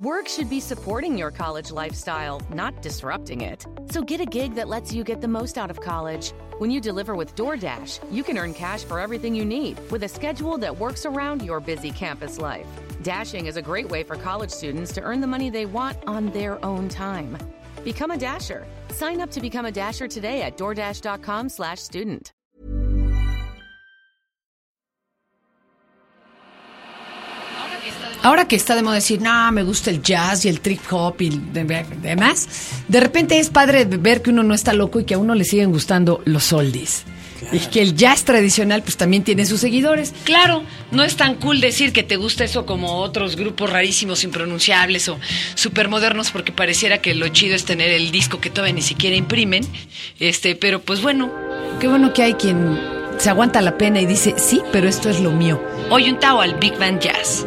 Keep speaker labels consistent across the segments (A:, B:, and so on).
A: Work should be supporting your college lifestyle, not disrupting it. So get a gig that lets you get the most out of college. When you deliver with DoorDash, you can earn cash for everything you need with a schedule that works around your busy campus life. Dashing is a great way for college students to earn the money they want on their own time. Become a Dasher. Sign up to become a Dasher today at DoorDash.com slash student.
B: Ahora que está de moda decir, no, me gusta el jazz y el trip hop y de- demás, de repente es padre ver que uno no está loco y que a uno le siguen gustando los oldies. Y que el jazz tradicional pues también tiene sus seguidores.
C: Claro, no es tan cool decir que te gusta eso como otros grupos rarísimos, impronunciables o supermodernos, porque pareciera que lo chido es tener el disco que todavía ni siquiera imprimen. Este, pero pues bueno,
B: Qué bueno que hay quien se aguanta la pena y dice, sí, pero esto es lo mío.
C: hoy un tao al Big Band Jazz.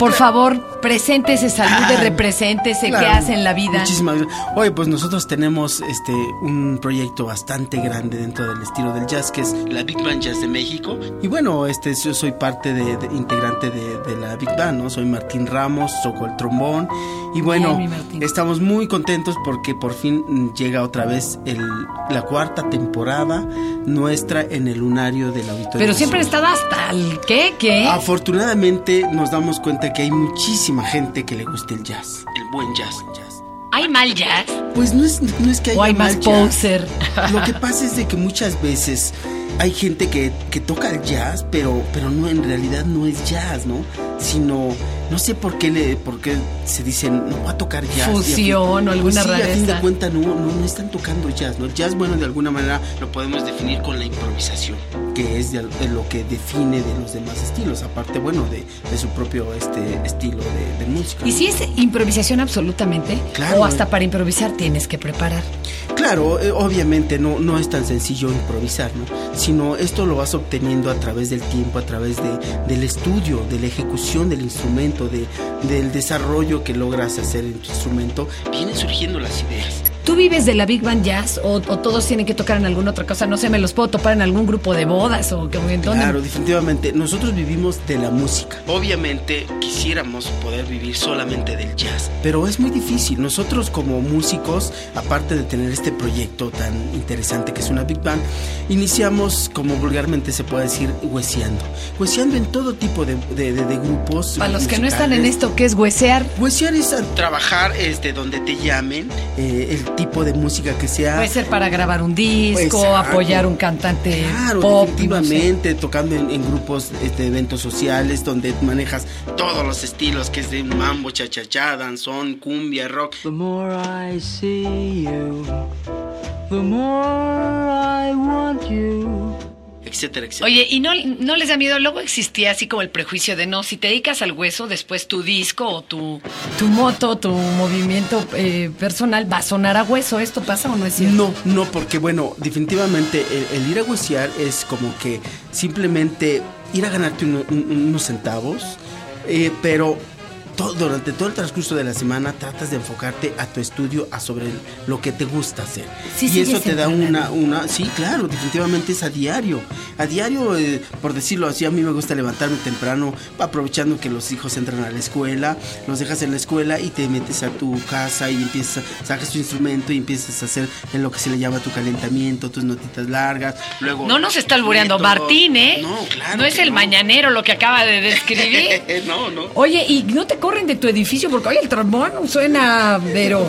B: Por favor, preséntese, salude,
D: Ah,
B: represéntese, qué
D: claro.
B: hace en la vida.
D: Muchísimas gracias. Oye, pues nosotros tenemos este un proyecto bastante grande dentro del estilo del jazz, que es la Big Band Jazz de México. Y bueno, este yo soy parte de, de- integrante de, de la Big Band, ¿no? Soy Martín Ramos, toco el trombón. Y bueno,
B: Bien,
D: estamos muy contentos porque por fin llega otra vez el, la cuarta temporada nuestra en el lunario del auditorio.
B: Pero siempre estado hasta el qué, qué.
D: Afortunadamente nos damos cuenta que hay muchísima gente que le gusta el jazz, el buen jazz. jazz.
C: ¿hay mal jazz?
D: Pues no es, no es que haya
B: O hay más
D: mal jazz.
B: poser.
D: Lo que pasa es de que muchas veces hay gente que, que toca el jazz, pero, pero no en realidad no es jazz, ¿no? Sino, no sé por qué le, por qué se dicen, no va a tocar jazz.
B: Fusión o alguna
D: pues sí, a fin de cuentas no, no, no están tocando jazz, ¿no? El jazz, bueno, de alguna manera lo podemos definir con la improvisación, que es de, de lo que define de los demás estilos, aparte, bueno, de, de su propio este, estilo de, de música.
B: ¿Y
D: ¿no?
B: si es improvisación absolutamente?
D: Claro.
B: ¿O hasta para improvisar tienes que preparar?
D: Claro, eh, obviamente no, no es tan sencillo improvisar, ¿no? Sino esto lo vas obteniendo a través del tiempo, a través de, del estudio, de la ejecución del instrumento, de, del desarrollo que logras hacer en tu instrumento. Vienen surgiendo las ideas.
B: ¿Tú vives de la Big Band Jazz o, o todos tienen que tocar en alguna otra cosa? No sé, me los puedo topar en algún grupo de bodas o en dónde?
D: Claro, definitivamente. Nosotros vivimos de la música. Obviamente quisiéramos poder vivir solamente del jazz, pero es muy difícil. Nosotros como músicos, aparte de tener este proyecto tan interesante que es una Big Band, iniciamos, como vulgarmente se puede decir, hueseando. Hueseando en todo tipo de, de- de- de grupos.
B: Para los que no están en esto, ¿qué es huesear?
D: Huesear es trabajar este, donde te llamen, eh, el tipo de música que sea.
B: Puede ser para grabar un disco,
D: Exacto.
B: apoyar un cantante
D: Claro,
B: pop.
D: definitivamente, tocando en, en grupos este, de eventos sociales donde manejas todos los estilos, que es de mambo, cha-cha-cha, danzón, cumbia, rock.
E: The more I see you, the more I want you.
D: Etcétera, etcétera.
C: Oye, ¿y no, no les da miedo? Luego existía así como el prejuicio de no, si te dedicas al hueso, después tu disco o tu...
B: Tu moto, tu movimiento eh, personal va a sonar a hueso. ¿Esto pasa o no es cierto?
D: No, no, porque bueno, definitivamente el, el ir a huesear es como que simplemente ir a ganarte uno- un- unos centavos, eh, pero durante todo el transcurso de la semana tratas de enfocarte a tu estudio, a sobre lo que te gusta hacer.
B: Sí,
D: y eso te da una, una, sí, claro, definitivamente es a diario. A diario, eh, por decirlo así, a mí me gusta levantarme temprano, aprovechando que los hijos entran a la escuela, los dejas en la escuela y te metes a tu casa y empiezas, sacas tu instrumento y empiezas a hacer en lo que se le llama tu calentamiento, tus notitas largas. Luego
C: No nos está albureando. Martín, ¿eh?
D: No, claro.
C: No es el mañanero lo que acaba de describir.
D: no, no.
B: Oye, ¿y no te corren de tu edificio? Porque, oye, el trombón suena pero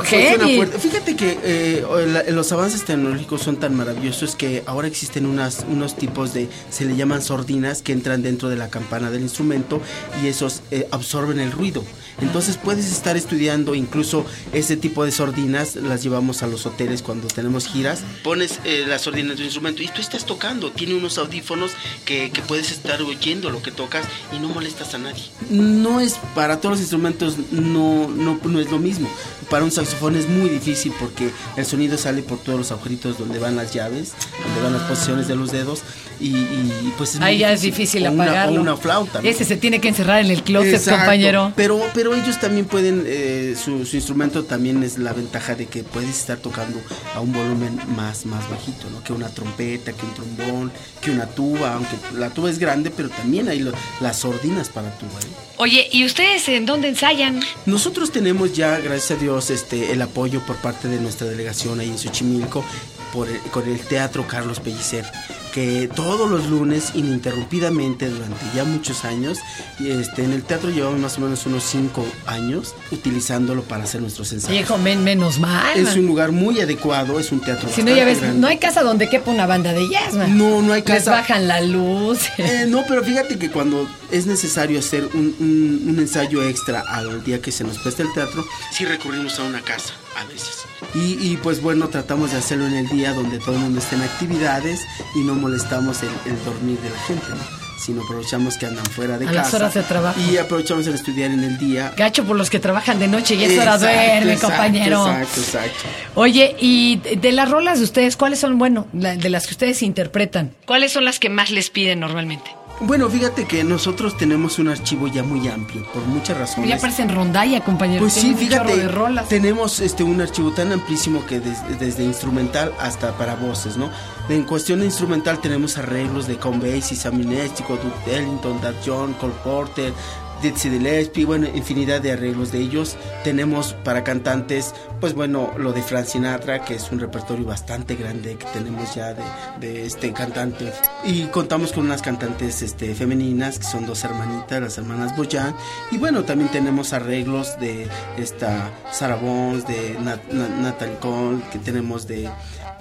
D: fuerte. Fíjate que eh, la- los avances tecnológicos son tan maravillosos que ahora existen unas, unos tipos de, se le llaman sordinas, que entran dentro de la campana del instrumento y esos eh, absorben el ruido. Entonces puedes estar estudiando incluso ese tipo de sordinas, las llevamos a los hoteles cuando tenemos giras. Pones eh, las sordinas de tu instrumento y tú estás tocando. Tiene unos audífonos que, que puedes estar oyendo lo que tocas y no molestas a nadie. No es para todos los instrumentos, no, no, no es lo mismo. Para un saxofón es muy difícil porque el sonido sale por todos los agujeritos donde van las llaves, donde van las posiciones de los dedos y, y, pues es muy
B: Ahí ya es difícil
D: O una-
B: apagarlo.
D: o una flauta. ¿no?
B: Ese se tiene que encerrar en el closet,
D: Exacto,
B: compañero.
D: Pero, pero ellos también pueden, eh, su, su instrumento también es la ventaja de que puedes estar tocando a un volumen más, más bajito, ¿no? Que una trompeta, que un trombón, que una tuba, aunque la tuba es grande, pero también hay lo- las sordinas para tuba. ¿eh?
C: Oye, ¿y ustedes en dónde ensayan?
D: Nosotros tenemos ya, gracias a Dios, este, el apoyo por parte de nuestra delegación ahí en Xochimilco por con el Teatro Carlos Pellicer, que todos los lunes, ininterrumpidamente, durante ya muchos años, este, en el teatro llevamos más o menos unos cinco años utilizándolo para hacer nuestros ensayos.
B: Viejo, men, menos mal.
D: Es un lugar muy adecuado, es un teatro
B: Si no, ya ves,
D: grande.
B: no hay casa donde quepa una banda de jazz, man.
D: No, no hay
B: Les
D: casa.
B: bajan la luz.
D: Eh, no, pero fíjate que cuando es necesario hacer un, un- un ensayo extra al día que se nos presta el teatro, sí recurrimos a una casa a veces. Y, y, pues bueno, tratamos de hacerlo en el día donde todo el mundo esté en actividades y no molestamos el, el dormir de la gente, ¿no? Sino aprovechamos que andan fuera de
B: A
D: casa.
B: las horas de trabajo.
D: Y aprovechamos el estudiar en el día.
B: Gacho por los que trabajan de noche y es hora duerme,
D: exacto,
B: compañero.
D: Exacto, exacto.
B: Oye, y de las rolas de ustedes, ¿cuáles son, bueno, de las que ustedes interpretan?
C: ¿Cuáles son las que más les piden normalmente?
D: Bueno, fíjate que nosotros tenemos un archivo ya muy amplio, por muchas razones.
B: Ya parecen rondalla, compañero.
D: Pues sí, fíjate,
B: de rolas.
D: tenemos este un archivo tan amplísimo que des- desde instrumental hasta para voces, ¿no? En cuestión de instrumental tenemos arreglos de Count Basie, Nestico, Duke Ellington, Dad John, Cole Porter, Dizzy Gillespie, bueno, infinidad de arreglos de ellos. Tenemos para cantantes, pues bueno, lo de Frank Sinatra, que es un repertorio bastante grande que tenemos ya de, de este cantante. Y contamos con unas cantantes este, femeninas, que son dos hermanitas, las hermanas Boyan. Y bueno, también tenemos arreglos de esta Sarah Bones, de Nat- Nat- Natalie Cole, que tenemos de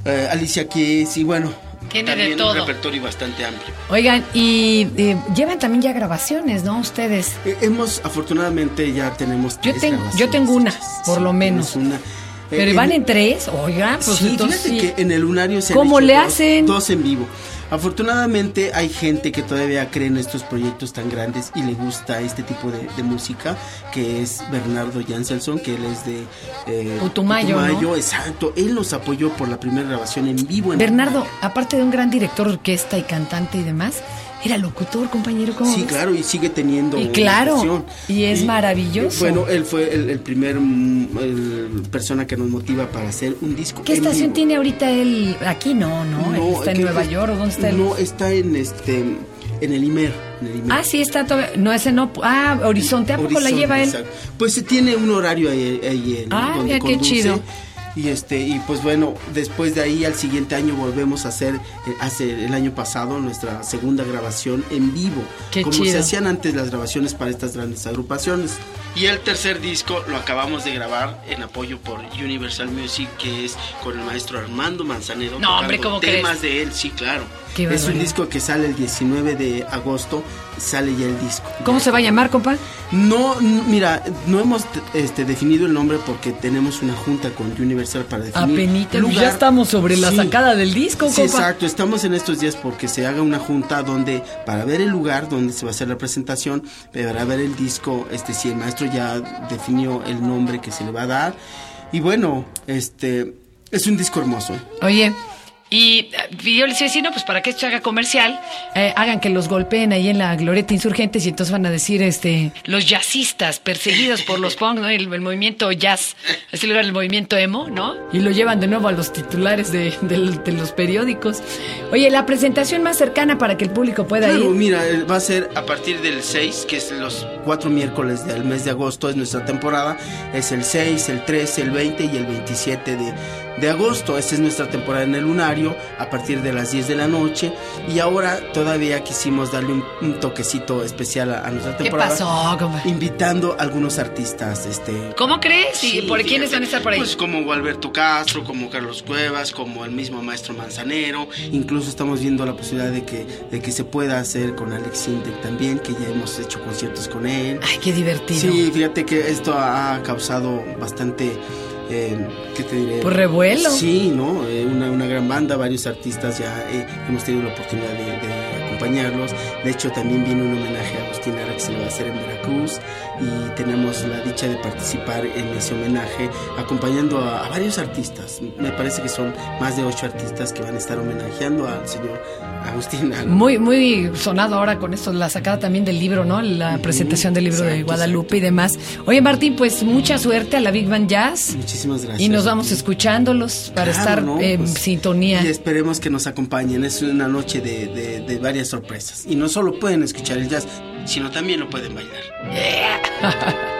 D: eh, Alicia Keys, y bueno.
C: Tiene de
D: también
C: todo.
D: un repertorio bastante amplio.
B: Oigan, y eh, llevan también ya grabaciones, ¿no? Ustedes.
D: Eh, Hemos, afortunadamente, ya tenemos.
B: Yo
D: tres
B: tengo- yo tengo una, por lo menos.
D: Una.
B: Pero
D: Eh,
B: van
D: en-
B: tres, oigan, pues
D: sí,
B: entonces
D: fíjate
B: sí.
D: que en el lunario se han
B: ¿Cómo
D: hecho
B: le
D: dos-
B: hacen?
D: Dos en vivo. Afortunadamente hay gente que todavía cree en estos proyectos tan grandes y le gusta este tipo de, de música, que es Bernardo Janselson, que él es de eh,
B: Putumayo, ¿no?
D: exacto. Él nos apoyó por la primera grabación en vivo. En
B: Bernardo, aparte de un gran director orquesta y cantante y demás, era locutor, compañero. ¿cómo
D: Sí,
B: ves?
D: claro, y sigue teniendo.
B: Y claro, y es maravilloso.
D: Bueno, él fue el, el primer mm, el persona que nos motiva para hacer un disco.
B: ¿Qué estación
D: vivo.
B: tiene ahorita él? Aquí no, ¿no?
D: No,
B: ¿Está en Nueva York o dónde está él?
D: No, está en este en el Imer. En el Imer.
B: Ah, sí, está todavía. No, ese no. Ah, Horizonte, ¿a poco la
D: Horizonte,
B: lleva él?
D: exacto. Pues se tiene un horario ahí, ahí en
B: Ah, mira qué chido.
D: Y este y pues bueno, después de ahí al siguiente año volvemos a hacer eh, hace el año pasado nuestra segunda grabación en vivo,
B: Qué
D: como
B: chido.
D: se hacían antes las grabaciones para estas grandes agrupaciones. Y el tercer disco lo acabamos de grabar en apoyo por Universal Music, que es con el maestro Armando Manzanero.
C: No, hombre, ¿cómo
D: temas
C: crees?
D: de él, sí, claro.
B: Qué
D: es un disco que sale el 19 de agosto, sale ya el disco.
B: ¿Cómo se va a llamar, compa?
D: No, mira, no hemos este, definido el nombre porque tenemos una junta con Universal para definir.
B: Apenita,
D: lugar.
B: ya estamos sobre la
D: Sí.
B: sacada del disco,
D: Sí,
B: compa.
D: exacto, estamos en estos días porque se haga una junta donde, para ver el lugar donde se va a hacer la presentación, para ver el disco, este, si el maestro ya definió el nombre que se le va a dar. Y bueno, este, es un disco hermoso.
B: Oye,
C: Y yo les iba a decir, no, pues para que esto haga comercial,
B: eh, hagan que los golpeen ahí en la Glorieta Insurgentes y entonces van a decir, este...
C: los jazzistas perseguidos por los punk, ¿no? el, el movimiento jazz, así lugar el movimiento emo, ¿no?
B: Y lo llevan de nuevo a los titulares de, del- de los periódicos. Oye, la presentación más cercana para que el público pueda
D: Claro,
B: ir.
D: mira, eh, va a ser a partir del 6, que es los cuatro miércoles del mes de agosto, es nuestra temporada. Es el 6, el 13, el 20 y el 27 de, de agosto. Esta es nuestra temporada en el lunario, a partir de las 10 de la noche. Y ahora todavía quisimos darle un, un toquecito especial a, a nuestra
B: ¿Qué
D: temporada.
B: pasó, compa?
D: Invitando a algunos artistas, este...
C: ¿Cómo crees? ¿Y
D: Sí,
C: por quiénes
D: fíjate,
C: van a estar por ahí?
D: Pues como Gualberto Castro, como Carlos Cuevas, como el mismo maestro Manzanero. Incluso estamos viendo la posibilidad de que, de que se pueda hacer con Alex Sintek también, que ya hemos hecho conciertos con él.
B: Ay, qué divertido.
D: Sí, fíjate que esto ha causado bastante, eh, ¿qué te diré?
B: Pues revuelo.
D: Sí, ¿no? Eh, una, una gran banda, varios artistas ya eh, hemos tenido la oportunidad de, de acompañarlos. De hecho, también viene un homenaje a Lara que se va a hacer en Veracruz y tenemos la dicha de participar en ese homenaje acompañando a, a varios artistas. Me parece que son más de ocho artistas que van a estar homenajeando al señor Agustín Lara.
B: Muy, muy sonado ahora con esto, la sacada también del libro, ¿no? La presentación del libro de
D: exacto,
B: Guadalupe y
D: exacto.
B: demás. Oye, Martín, pues mucha suerte a la Big Band Jazz.
D: Muchísimas gracias.
B: Y nos vamos escuchándolos para
D: Claro,
B: estar
D: ¿no?
B: en
D: Pues,
B: sintonía.
D: Y esperemos que nos acompañen. Es una noche de, de- de varias sorpresas. Y no solo pueden escuchar el jazz, sino también lo pueden bailar.